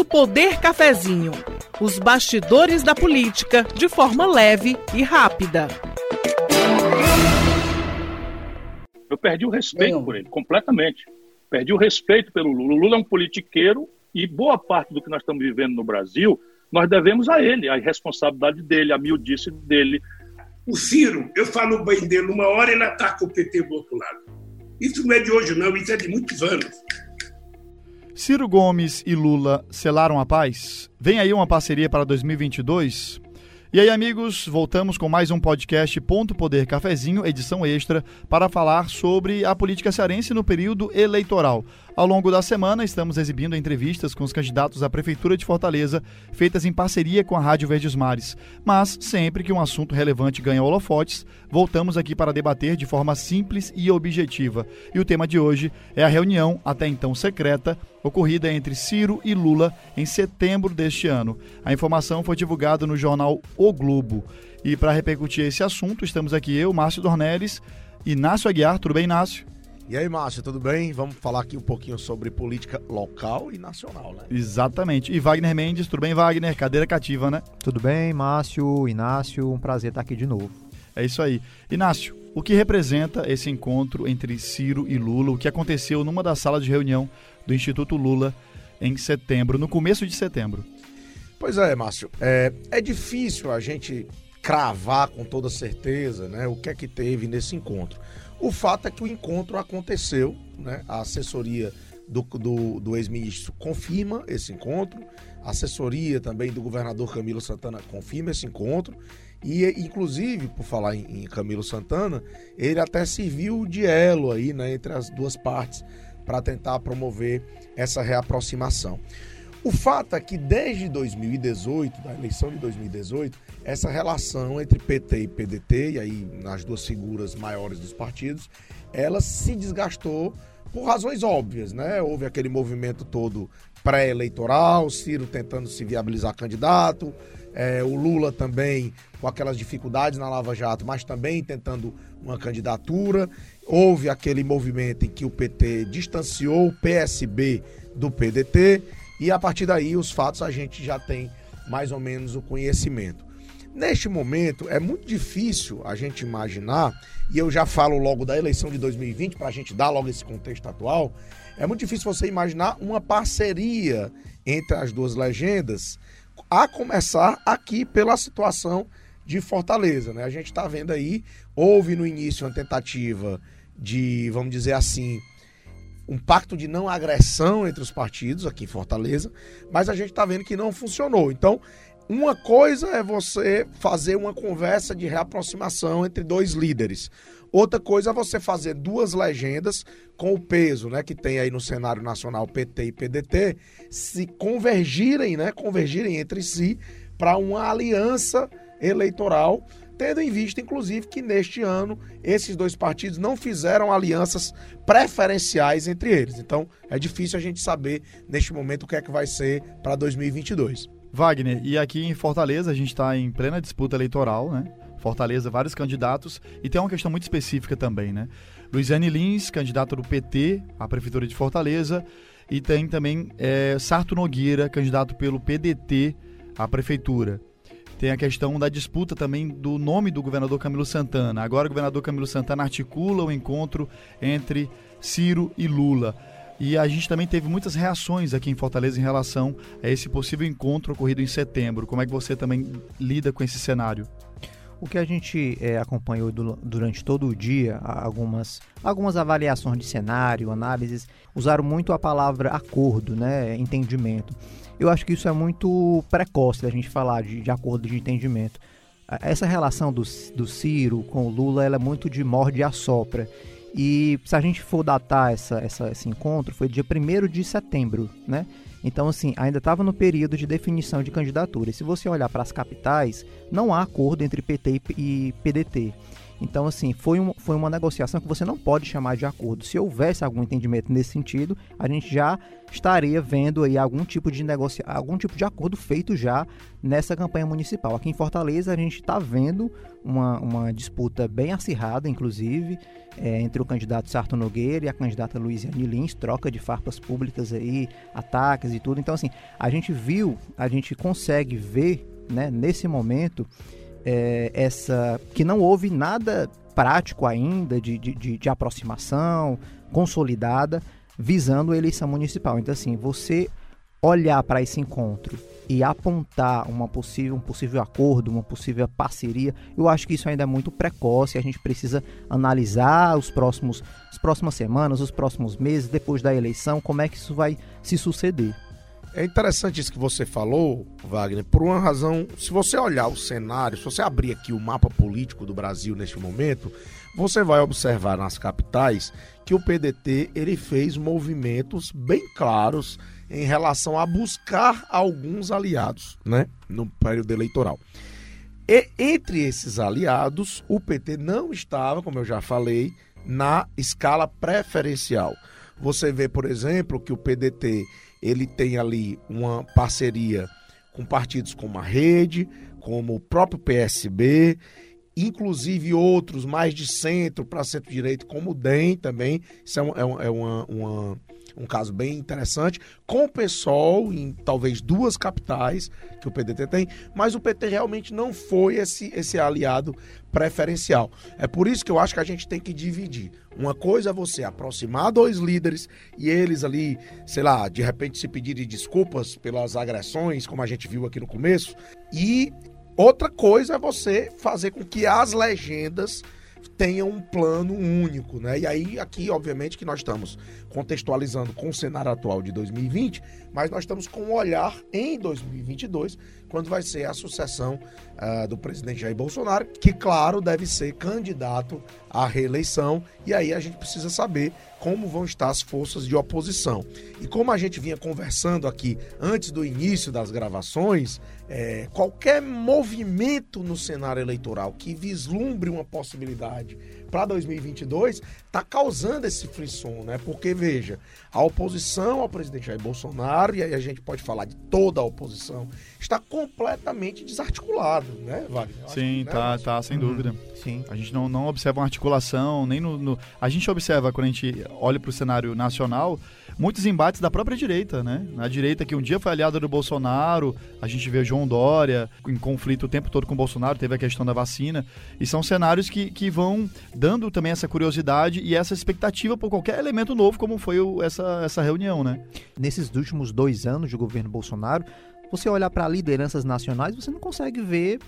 Ponto Poder Cafezinho. Os bastidores da política de forma leve e rápida. Eu perdi o respeito por ele, completamente. Perdi o respeito pelo Lula. O Lula é um politiqueiro e boa parte do que nós estamos vivendo no Brasil, nós devemos a ele, a responsabilidade dele, a miudice dele. O Ciro, eu falo bem dele, uma hora ele ataca o PT do outro lado. Isso não é de hoje, não, isso é de muitos anos. Ciro Gomes e Lula selaram a paz? Vem aí uma parceria para 2022? E aí, amigos, voltamos com mais um podcast Ponto Poder Cafezinho, edição extra, para falar sobre a política cearense no período eleitoral. Ao longo da semana, estamos exibindo entrevistas com os candidatos à Prefeitura de Fortaleza, feitas em parceria com a Rádio Verdes Mares. Mas, sempre que um assunto relevante ganha holofotes, voltamos aqui para debater de forma simples e objetiva. E o tema de hoje é a reunião, até então secreta, ocorrida entre Ciro e Lula em setembro deste ano. A informação foi divulgada no jornal O Globo. E para repercutir esse assunto, estamos aqui eu, Márcio Dornelles, Inácio Aguiar. Tudo bem, Inácio? E aí, Márcio, tudo bem? Vamos falar aqui um pouquinho sobre política local e nacional, né? Exatamente. E Wagner Mendes, tudo bem, Wagner? Cadeira cativa, né? Tudo bem, Márcio, Inácio, um prazer estar aqui de novo. É isso aí. Inácio, o que representa esse encontro entre Ciro e Lula? O que aconteceu numa das salas de reunião do Instituto Lula em setembro, no começo de setembro? Pois é, Márcio. É, é difícil a gente cravar com toda certeza né, o que é que teve nesse encontro. O fato é que o encontro aconteceu, né? A assessoria do, do, do ex-ministro confirma esse encontro, a assessoria também do governador Camilo Santana confirma esse encontro. E, inclusive, por falar em, em Camilo Santana, ele até serviu de elo aí, né, entre as duas partes para tentar promover essa reaproximação. O fato é que desde 2018, da eleição de 2018, essa relação entre PT e PDT, e aí nas duas figuras maiores dos partidos, ela se desgastou por razões óbvias, né? Houve aquele movimento todo pré-eleitoral, Ciro tentando se viabilizar candidato, é, o Lula também com aquelas dificuldades na Lava Jato, mas também tentando uma candidatura. Houve aquele movimento em que o PT distanciou o PSB do PDT e a partir daí os fatos a gente já tem mais ou menos o conhecimento. Neste momento é muito difícil a gente imaginar, e eu já falo logo da eleição de 2020 para a gente dar logo esse contexto atual, é muito difícil você imaginar uma parceria entre as duas legendas, a começar aqui pela situação de Fortaleza, né? A gente está vendo aí, houve no início uma tentativa de, vamos dizer assim, um pacto de não agressão entre os partidos aqui em Fortaleza, mas a gente está vendo que não funcionou. Então, uma coisa é você fazer uma conversa de reaproximação entre dois líderes. Outra coisa é você fazer duas legendas com o peso, né, que tem aí no cenário nacional PT e PDT, se convergirem, né, convergirem entre si para uma aliança eleitoral tendo em vista, inclusive, que neste ano esses dois partidos não fizeram alianças preferenciais entre eles. Então, é difícil a gente saber neste momento o que é que vai ser para 2022. Wagner, e aqui em Fortaleza a gente está em plena disputa eleitoral, né? Fortaleza, vários candidatos, e tem uma questão muito específica também, né? Luiziane Lins, candidato do PT à Prefeitura de Fortaleza, e tem também é, Sarto Nogueira, candidato pelo PDT à Prefeitura. Tem a questão da disputa também do nome do governador Camilo Santana. Agora o governador Camilo Santana articula o encontro entre Ciro e Lula. E a gente também teve muitas reações aqui em Fortaleza em relação a esse possível encontro ocorrido em setembro. Como é que você também lida com esse cenário? O que a gente é, acompanhou do, durante todo o dia, algumas, algumas avaliações de cenário, análises, usaram muito a palavra acordo, né, entendimento. Eu acho que isso é muito precoce da gente falar de, de acordo de entendimento. Essa relação do, do Ciro com o Lula é muito de morde e assopra. E se a gente for datar essa, essa, esse encontro, foi dia 1 de setembro, né? Então, assim, ainda estava no período de definição de candidatura. E se você olhar para as capitais, não há acordo entre PT e PDT. Então, assim, foi, um, foi uma negociação que você não pode chamar de acordo. Se houvesse algum entendimento nesse sentido, a gente já estaria vendo aí algum tipo de negocia algum tipo de acordo feito já nessa campanha municipal. Aqui em Fortaleza, a gente está vendo uma, uma disputa bem acirrada, inclusive, é, entre o candidato Sarto Nogueira e a candidata Luiziane Lins, troca de farpas públicas aí, ataques e tudo. Então, assim, a gente viu, a gente consegue ver, né, nesse momento é, essa que não houve nada prático ainda de, de, de, aproximação consolidada visando a eleição municipal. Então, assim, você olhar para esse encontro e apontar uma possível, um possível acordo, uma possível parceria, eu acho que isso ainda é muito precoce. A gente precisa analisar os próximos, as próximas semanas, os próximos meses, depois da eleição, como é que isso vai se suceder. É interessante isso que você falou, Wagner, por uma razão. Se você olhar o cenário, se você abrir aqui o mapa político do Brasil neste momento, você vai observar nas capitais que o PDT ele fez movimentos bem claros em relação a buscar alguns aliados, né, no período eleitoral. E entre esses aliados, o PT não estava, como eu já falei, na escala preferencial. Você vê, por exemplo, que o PDT ele tem ali uma parceria com partidos como a Rede, como o próprio PSB, inclusive outros mais de centro para centro-direito, como o DEM também. Isso é, é, é uma, uma, um caso bem interessante, com o PSOL em talvez duas capitais que o PDT tem, mas o PT realmente não foi esse, esse aliado preferencial. É por isso que eu acho que a gente tem que dividir. Uma coisa é você aproximar dois líderes e eles ali, sei lá, de repente se pedirem desculpas pelas agressões, como a gente viu aqui no começo, e outra coisa é você fazer com que as legendas tenha um plano único, né? E aí aqui, obviamente, que nós estamos contextualizando com o cenário atual de 2020, mas nós estamos com um olhar em 2022, quando vai ser a sucessão uh, do presidente Jair Bolsonaro, que, claro, deve ser candidato à reeleição, e aí a gente precisa saber como vão estar as forças de oposição. E como a gente vinha conversando aqui antes do início das gravações, é, qualquer movimento no cenário eleitoral que vislumbre uma possibilidade para 2022 está causando esse frisson, né? Porque, veja, a oposição ao presidente Jair Bolsonaro, e aí a gente pode falar de toda a oposição, está completamente desarticulada, né, Wagner? Sim, que, tá, né, tá, sem dúvida. Uhum. Sim. A gente não, não observa uma articulação, nem no, no... A gente observa, quando a gente olha para o cenário nacional, muitos embates da própria direita, né? Na direita que um dia foi aliada do Bolsonaro, a gente vê João Dória em conflito o tempo todo com o Bolsonaro, teve a questão da vacina, e são cenários que, que vão dando também essa curiosidade e essa expectativa por qualquer elemento novo, como foi o, essa, essa reunião, né? Nesses últimos dois anos de governo Bolsonaro, você olhar para lideranças nacionais, você não consegue ver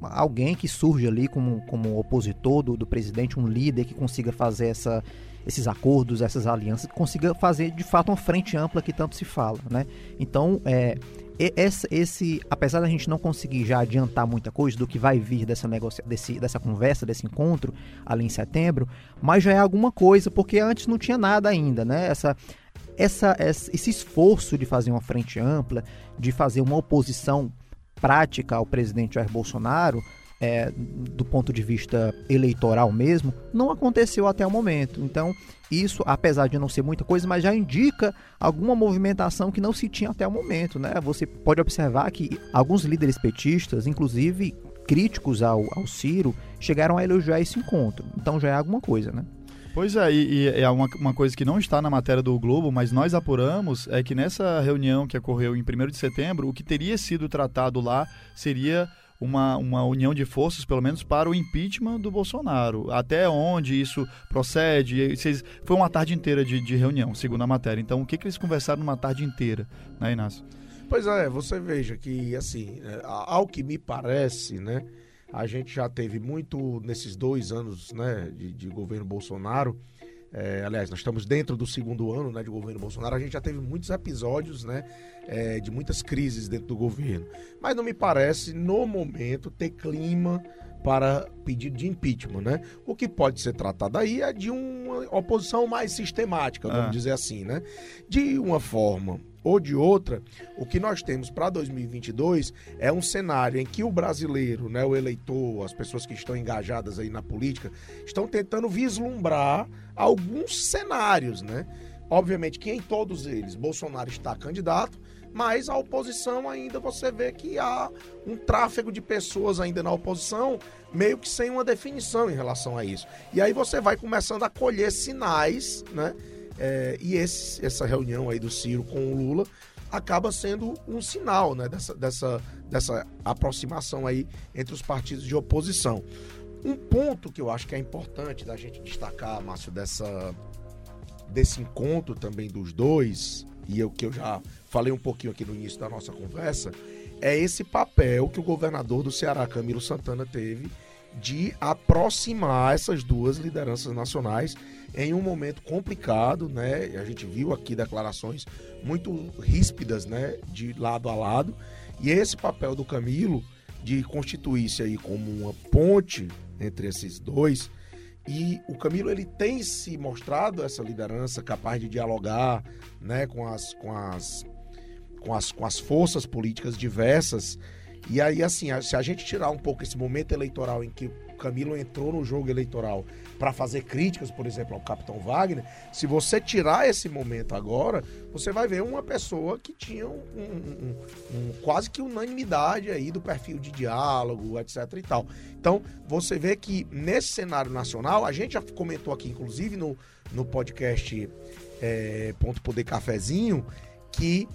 alguém que surge ali como, como opositor do, do presidente, um líder que consiga fazer essa esses acordos, essas alianças, consiga fazer de fato uma frente ampla que tanto se fala, né? Então, é, esse, esse, apesar da gente não conseguir já adiantar muita coisa do que vai vir dessa, negocia, desse, dessa conversa, desse encontro ali em setembro, mas já é alguma coisa, porque antes não tinha nada ainda, né? Essa, essa, esse esforço de fazer uma frente ampla, de fazer uma oposição prática ao presidente Jair Bolsonaro, é, do ponto de vista eleitoral mesmo, não aconteceu até o momento. Então, isso, apesar de não ser muita coisa, mas já indica alguma movimentação que não se tinha até o momento. Né? Você pode observar que alguns líderes petistas, inclusive críticos ao, ao Ciro, chegaram a elogiar esse encontro. Então já é alguma coisa, né? Pois é, e, é uma, uma, coisa que não está na matéria do Globo, mas nós apuramos, é que nessa reunião que ocorreu em 1 de setembro, o que teria sido tratado lá seria uma, uma união de forças, pelo menos, para o impeachment do Bolsonaro. Até onde isso procede? Vocês, foi uma tarde inteira de, de reunião, segundo a matéria. Então, o que, que eles conversaram numa tarde inteira, né, Inácio? Pois é, você veja que, assim, ao que me parece, né, a gente já teve muito nesses dois anos né, de, de governo Bolsonaro é, aliás, nós estamos dentro do segundo ano né, de governo Bolsonaro. A gente já teve muitos episódios né, é, de muitas crises dentro do governo. Mas não me parece, no momento, ter clima para pedido de impeachment, né? O que pode ser tratado aí é de uma oposição mais sistemática, vamos ah. dizer assim, né? De uma forma ou de outra, o que nós temos para 2022 é um cenário em que o brasileiro, né, o eleitor, as pessoas que estão engajadas aí na política, estão tentando vislumbrar alguns cenários, né? Obviamente que em todos eles Bolsonaro está candidato, mas a oposição ainda você vê que há um tráfego de pessoas ainda na oposição, meio que sem uma definição em relação a isso. E aí você vai começando a colher sinais, né? É, e esse, essa reunião aí do Ciro com o Lula acaba sendo um sinal né, dessa, dessa, dessa aproximação aí entre os partidos de oposição. Um ponto que eu acho que é importante da gente destacar, Márcio, dessa, desse encontro também dos dois, e o que eu já falei um pouquinho aqui no início da nossa conversa, é esse papel que o governador do Ceará, Camilo Santana, teve de aproximar essas duas lideranças nacionais em um momento complicado, né? A gente viu aqui declarações muito ríspidas, né, de lado a lado. E esse papel do Camilo de constituir-se aí como uma ponte entre esses dois, e o Camilo ele tem se mostrado essa liderança capaz de dialogar, né, com as com as com as, com as forças políticas diversas e aí, assim, se a gente tirar um pouco esse momento eleitoral em que o Camilo entrou no jogo eleitoral para fazer críticas, por exemplo, ao Capitão Wagner, se você tirar esse momento agora, você vai ver uma pessoa que tinha um, um, um, quase que unanimidade aí do perfil de diálogo, etc e tal. Então, você vê que nesse cenário nacional, a gente já comentou aqui, inclusive, no, no podcast é, Ponto Poder Cafezinho, que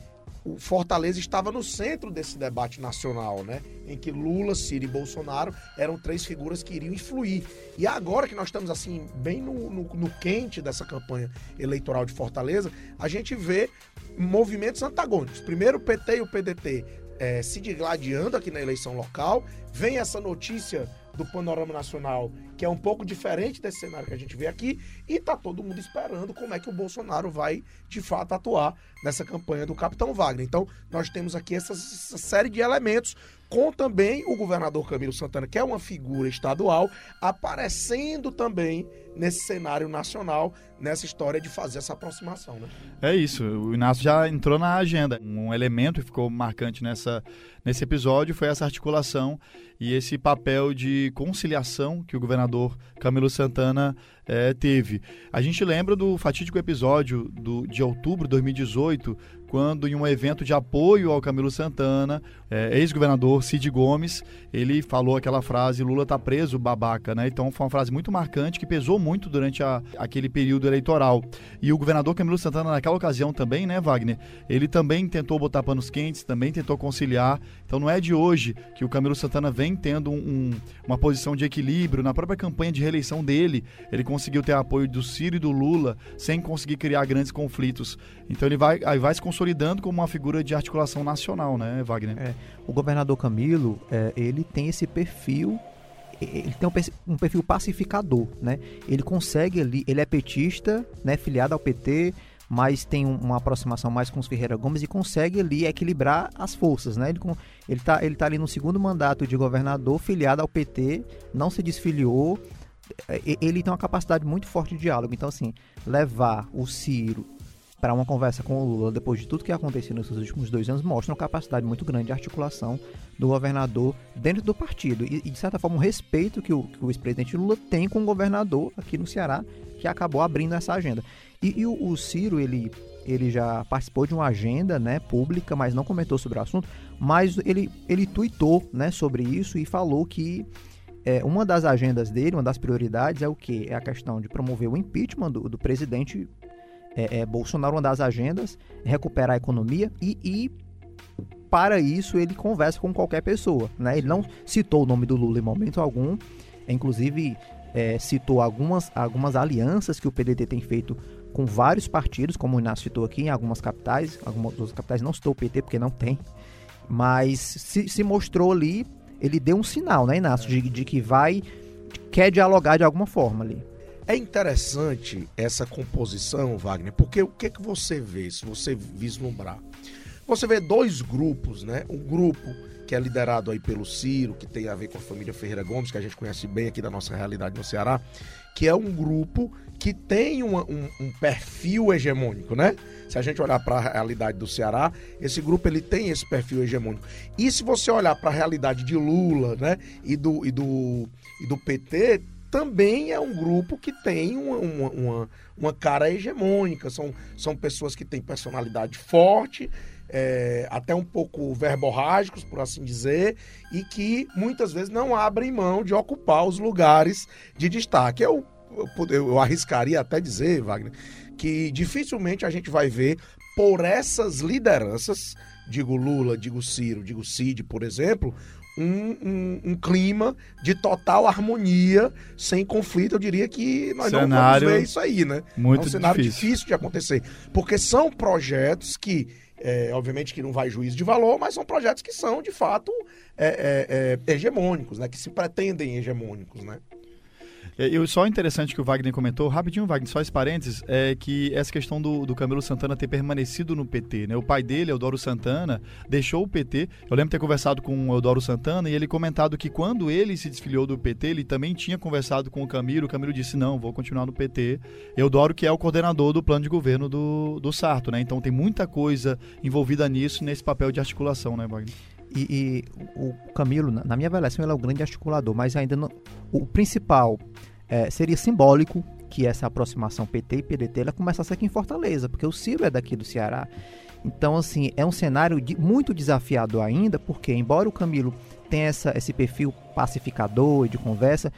o Fortaleza estava no centro desse debate nacional, né? Em que Lula, Ciro e Bolsonaro eram três figuras que iriam influir. E agora que nós estamos assim, bem no, no, no quente dessa campanha eleitoral de Fortaleza, a gente vê movimentos antagônicos. Primeiro o PT e o PDT é, se digladiando aqui na eleição local. Vem essa notícia do panorama nacional, que é um pouco diferente desse cenário que a gente vê aqui, e tá todo mundo esperando como é que o Bolsonaro vai de fato atuar nessa campanha do Capitão Wagner. Então, nós temos aqui essa, essa série de elementos com também o governador Camilo Santana, que é uma figura estadual, aparecendo também nesse cenário nacional, nessa história de fazer essa aproximação. Né? É isso, o Inácio já entrou na agenda. Um elemento que ficou marcante nessa, nesse episódio foi essa articulação e esse papel de conciliação que o governador Camilo Santana é, teve. A gente lembra do fatídico episódio do, de outubro de 2018, quando em um evento de apoio ao Camilo Santana, é, ex-governador Cid Gomes, ele falou aquela frase, Lula tá preso, babaca, né? Então foi uma frase muito marcante que pesou muito durante a, aquele período eleitoral. E o governador Camilo Santana, naquela ocasião também, né, Wagner? Ele também tentou botar panos quentes, também tentou conciliar. Então não é de hoje que o Camilo Santana vem tendo um, uma posição de equilíbrio. Na própria campanha de reeleição dele, ele conseguiu ter apoio do Ciro e do Lula sem conseguir criar grandes conflitos. Então ele vai, vai se consolidando como uma figura de articulação nacional, né, Wagner? É, o governador Camilo, é, ele tem esse perfil ele tem um perfil pacificador, né? Ele consegue ali, ele é petista, né, filiado ao PT, mas tem uma aproximação mais com os Ferreira Gomes e consegue ali equilibrar as forças, né? Ele, ele, tá, ele tá ali no segundo mandato de governador, filiado ao PT, não se desfiliou, ele tem uma capacidade muito forte de diálogo. Então, assim, levar o Ciro para uma conversa com o Lula depois de tudo que aconteceu nesses últimos dois anos mostra uma capacidade muito grande de articulação do governador dentro do partido e, de certa forma, o respeito que o, que o ex-presidente Lula tem com o governador aqui no Ceará, que acabou abrindo essa agenda. E, e o, o, Ciro, ele, ele já participou de uma agenda né, pública, mas não comentou sobre o assunto, mas ele, ele tuitou né, sobre isso e falou que é, uma das agendas dele, uma das prioridades é o que? É a questão de promover o impeachment do, do presidente é, é, Bolsonaro, uma das agendas, é recuperar a economia e, e para isso ele conversa com qualquer pessoa. Né? Ele não citou o nome do Lula em momento algum, inclusive é, citou algumas, algumas alianças que o PDT tem feito com vários partidos, como o Inácio citou aqui, em algumas capitais. Algumas das capitais não citou o PT porque não tem, mas se, se mostrou ali, ele deu um sinal, né, Inácio, de, de que vai, quer dialogar de alguma forma ali. É interessante essa composição, Wagner, porque o que, que você vê, se você vislumbrar? Você vê dois grupos, né? Um grupo que é liderado aí pelo Ciro, que tem a ver com a família Ferreira Gomes, que a gente conhece bem aqui da nossa realidade no Ceará, que é um grupo que tem uma, um, um, perfil hegemônico, né? Se a gente olhar para a realidade do Ceará, esse grupo ele tem esse perfil hegemônico. E se você olhar para a realidade de Lula, né, e do, e do, e do PT, também é um grupo que tem uma, uma, uma, uma cara hegemônica. São, são pessoas que têm personalidade forte, é, até um pouco verborrágicos, por assim dizer, e que muitas vezes não abrem mão de ocupar os lugares de destaque. Eu, eu, eu arriscaria até dizer, Wagner, que dificilmente a gente vai ver por essas lideranças, digo Lula, digo Ciro, digo Cid, por exemplo, um, um, um, clima de total harmonia, sem conflito. Eu diria que nós cenário não vamos ver isso aí, né? Muito é um cenário difícil. difícil de acontecer. Porque são projetos que é, obviamente que não vai juízo de valor, mas são projetos que são, de fato, é, é, é hegemônicos, né? Que se pretendem hegemônicos, né? É, e só interessante que o Wagner comentou, rapidinho, Wagner, só esse parênteses, é que essa questão do, do Camilo Santana ter permanecido no PT, né? O pai dele, Eudoro Santana, deixou o PT. Eu lembro ter conversado com o Eudoro Santana e ele comentado que quando ele se desfiliou do PT, ele também tinha conversado com o Camilo. O Camilo disse: não, vou continuar no PT. Eudoro, que é o coordenador do plano de governo do, do Sarto, né? Então tem muita coisa envolvida nisso, nesse papel de articulação, né, Wagner? E, e, o Camilo, na minha avaliação, ele é o grande articulador, mas ainda não, o principal é, seria simbólico que essa aproximação PT e PDT ela começasse aqui em Fortaleza, porque o Ciro é daqui do Ceará. Então, assim, é um cenário de, muito desafiador ainda, porque embora o Camilo tenha essa, esse perfil pacificador e de conversa,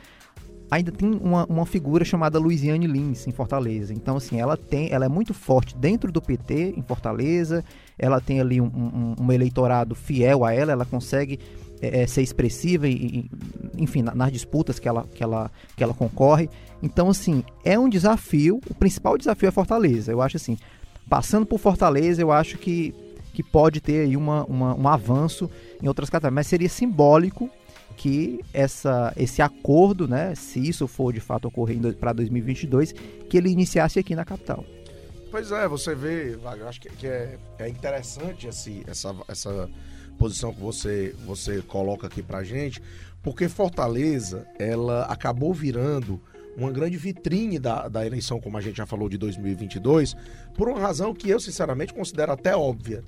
ainda tem uma, uma figura chamada Luiziane Lins em Fortaleza. Então, assim, ela tem, ela é muito forte dentro do PT em Fortaleza. Ela tem ali um, um, um eleitorado fiel a ela. Ela consegue é, é ser expressiva e, e enfim, nas disputas que ela, que, ela, que ela concorre. Então, assim, é um desafio. O principal desafio é Fortaleza. Eu acho assim, passando por Fortaleza, eu acho que, que pode ter aí uma, uma um avanço em outras categorias. Mas seria simbólico que essa, esse acordo, né, se isso for de fato ocorrer para 2022, que ele iniciasse aqui na capital. Pois é, você vê, Wagner, acho que, que é, é interessante essa, essa posição que você, você coloca aqui pra gente, porque Fortaleza, ela acabou virando uma grande vitrine da, da eleição, como a gente já falou, de 2022, por uma razão que eu, sinceramente, considero até óbvia.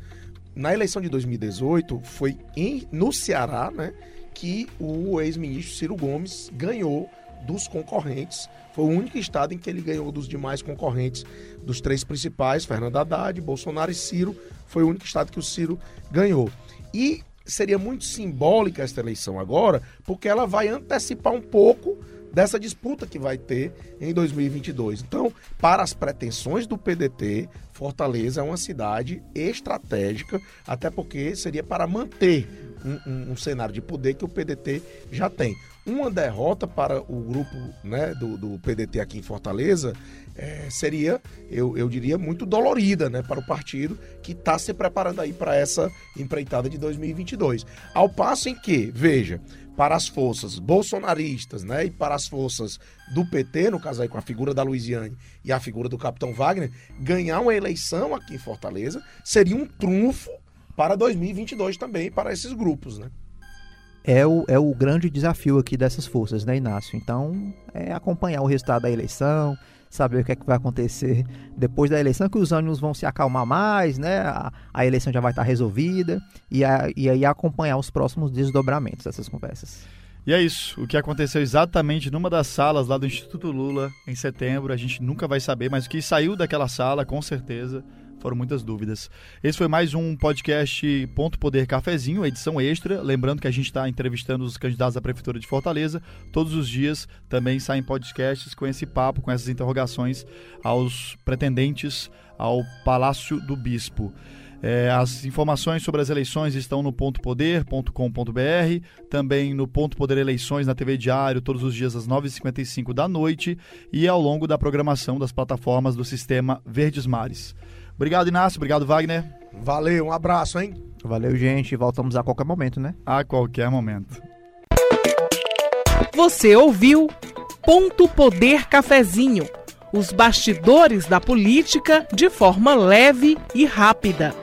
Na eleição de 2018, foi em, no Ceará, né, que o ex-ministro Ciro Gomes ganhou dos concorrentes. Foi o único estado em que ele ganhou dos demais concorrentes, dos três principais, Fernando Haddad, Bolsonaro e Ciro. Foi o único estado que o Ciro ganhou. E seria muito simbólica esta eleição agora, porque ela vai antecipar um pouco dessa disputa que vai ter em 2022. Então, para as pretensões do PDT, Fortaleza é uma cidade estratégica, até porque seria para manter um, um, um cenário de poder que o PDT já tem. Uma derrota para o grupo né, do, do PDT aqui em Fortaleza é, seria, eu, eu diria, muito dolorida né, para o partido que está se preparando aí para essa empreitada de 2022. Ao passo em que, veja, para as forças bolsonaristas né, e para as forças do PT, no caso aí com a figura da Luiziane e a figura do capitão Wagner, ganhar uma eleição aqui em Fortaleza seria um trunfo para 2022 também, para esses grupos, né? É o, é o grande desafio aqui dessas forças, né, Inácio? Então, é acompanhar o resultado da eleição, saber o que é que vai acontecer depois da eleição, que os ânimos vão se acalmar mais, né? A, a eleição já vai estar resolvida e, a, e aí acompanhar os próximos desdobramentos dessas conversas. E é isso, o que aconteceu exatamente numa das salas lá do Instituto Lula em setembro, a gente nunca vai saber, mas o que saiu daquela sala, com certeza, foram muitas dúvidas. Esse foi mais um podcast Ponto Poder Cafezinho, edição extra. Lembrando que a gente está entrevistando os candidatos à Prefeitura de Fortaleza. Todos os dias também saem podcasts com esse papo, com essas interrogações aos pretendentes ao Palácio do Bispo. É, as informações sobre as eleições estão no pontopoder.com.br, também no Ponto Poder Eleições na TV Diário, todos os dias às 9h55 da noite e ao longo da programação das plataformas do sistema Verdes Mares. Obrigado, Inácio. Obrigado, Wagner. Valeu, um abraço, hein? Valeu, gente. Voltamos a qualquer momento, né? A qualquer momento. Você ouviu Ponto Poder Cafezinho os bastidores da política de forma leve e rápida.